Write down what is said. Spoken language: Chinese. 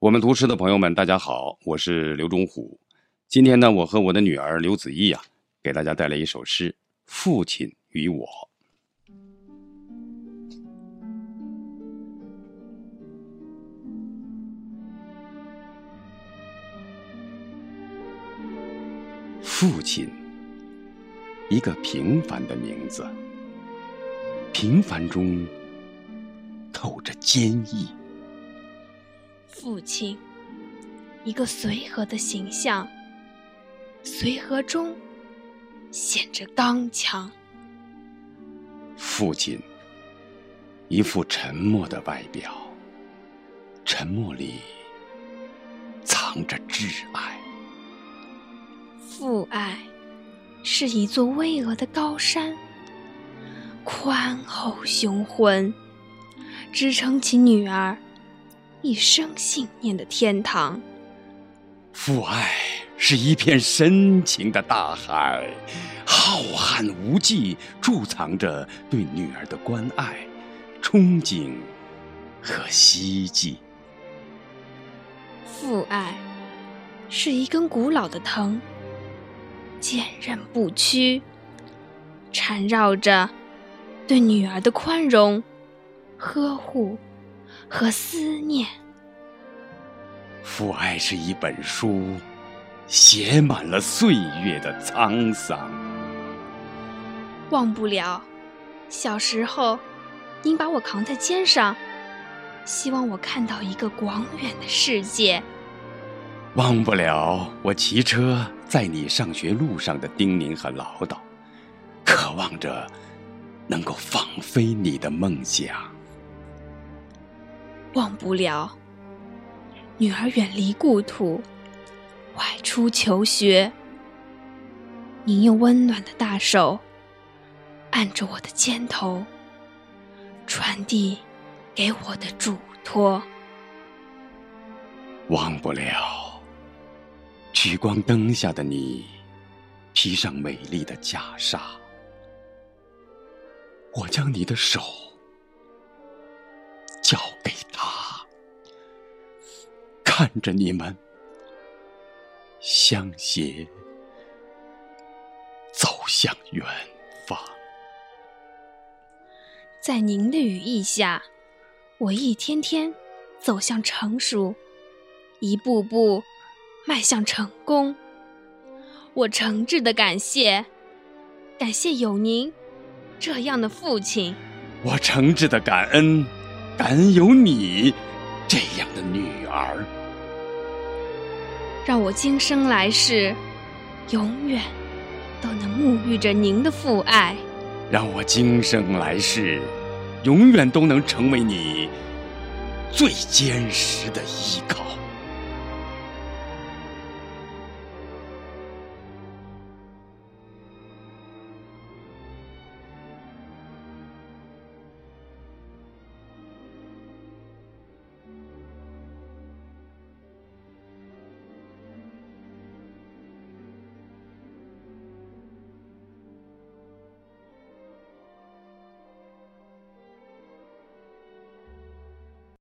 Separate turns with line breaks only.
我们读诗的朋友们，大家好，我是刘忠虎。今天呢，我和我的女儿刘子毅啊，给大家带来一首诗《父亲与我》。父亲，一个平凡的名字，平凡中透着坚毅。
父亲，一个随和的形象，随和中显着刚强。
父亲，一副沉默的外表，沉默里藏着挚爱。
父爱是一座巍峨的高山，宽厚雄浑，支撑起女儿。一生信念的天堂。
父爱是一片深情的大海，浩瀚无际，贮藏着对女儿的关爱、憧憬和希冀。
父爱是一根古老的藤，坚韧不屈，缠绕着对女儿的宽容、呵护。和思念，
父爱是一本书，写满了岁月的沧桑。
忘不了小时候，您把我扛在肩上，希望我看到一个广远的世界。
忘不了我骑车在你上学路上的叮咛和唠叨，渴望着能够放飞你的梦想。
忘不了女儿远离故土，外出求学。您用温暖的大手按着我的肩头，传递给我的嘱托。
忘不了聚光灯下的你，披上美丽的袈裟。我将你的手交给。看着你们相携走向远方，
在您的羽翼下，我一天天走向成熟，一步步迈向成功。我诚挚的感谢，感谢有您这样的父亲。
我诚挚的感恩，感恩有你这样的女儿。
让我今生来世，永远都能沐浴着您的父爱。
让我今生来世，永远都能成为你最坚实的依靠。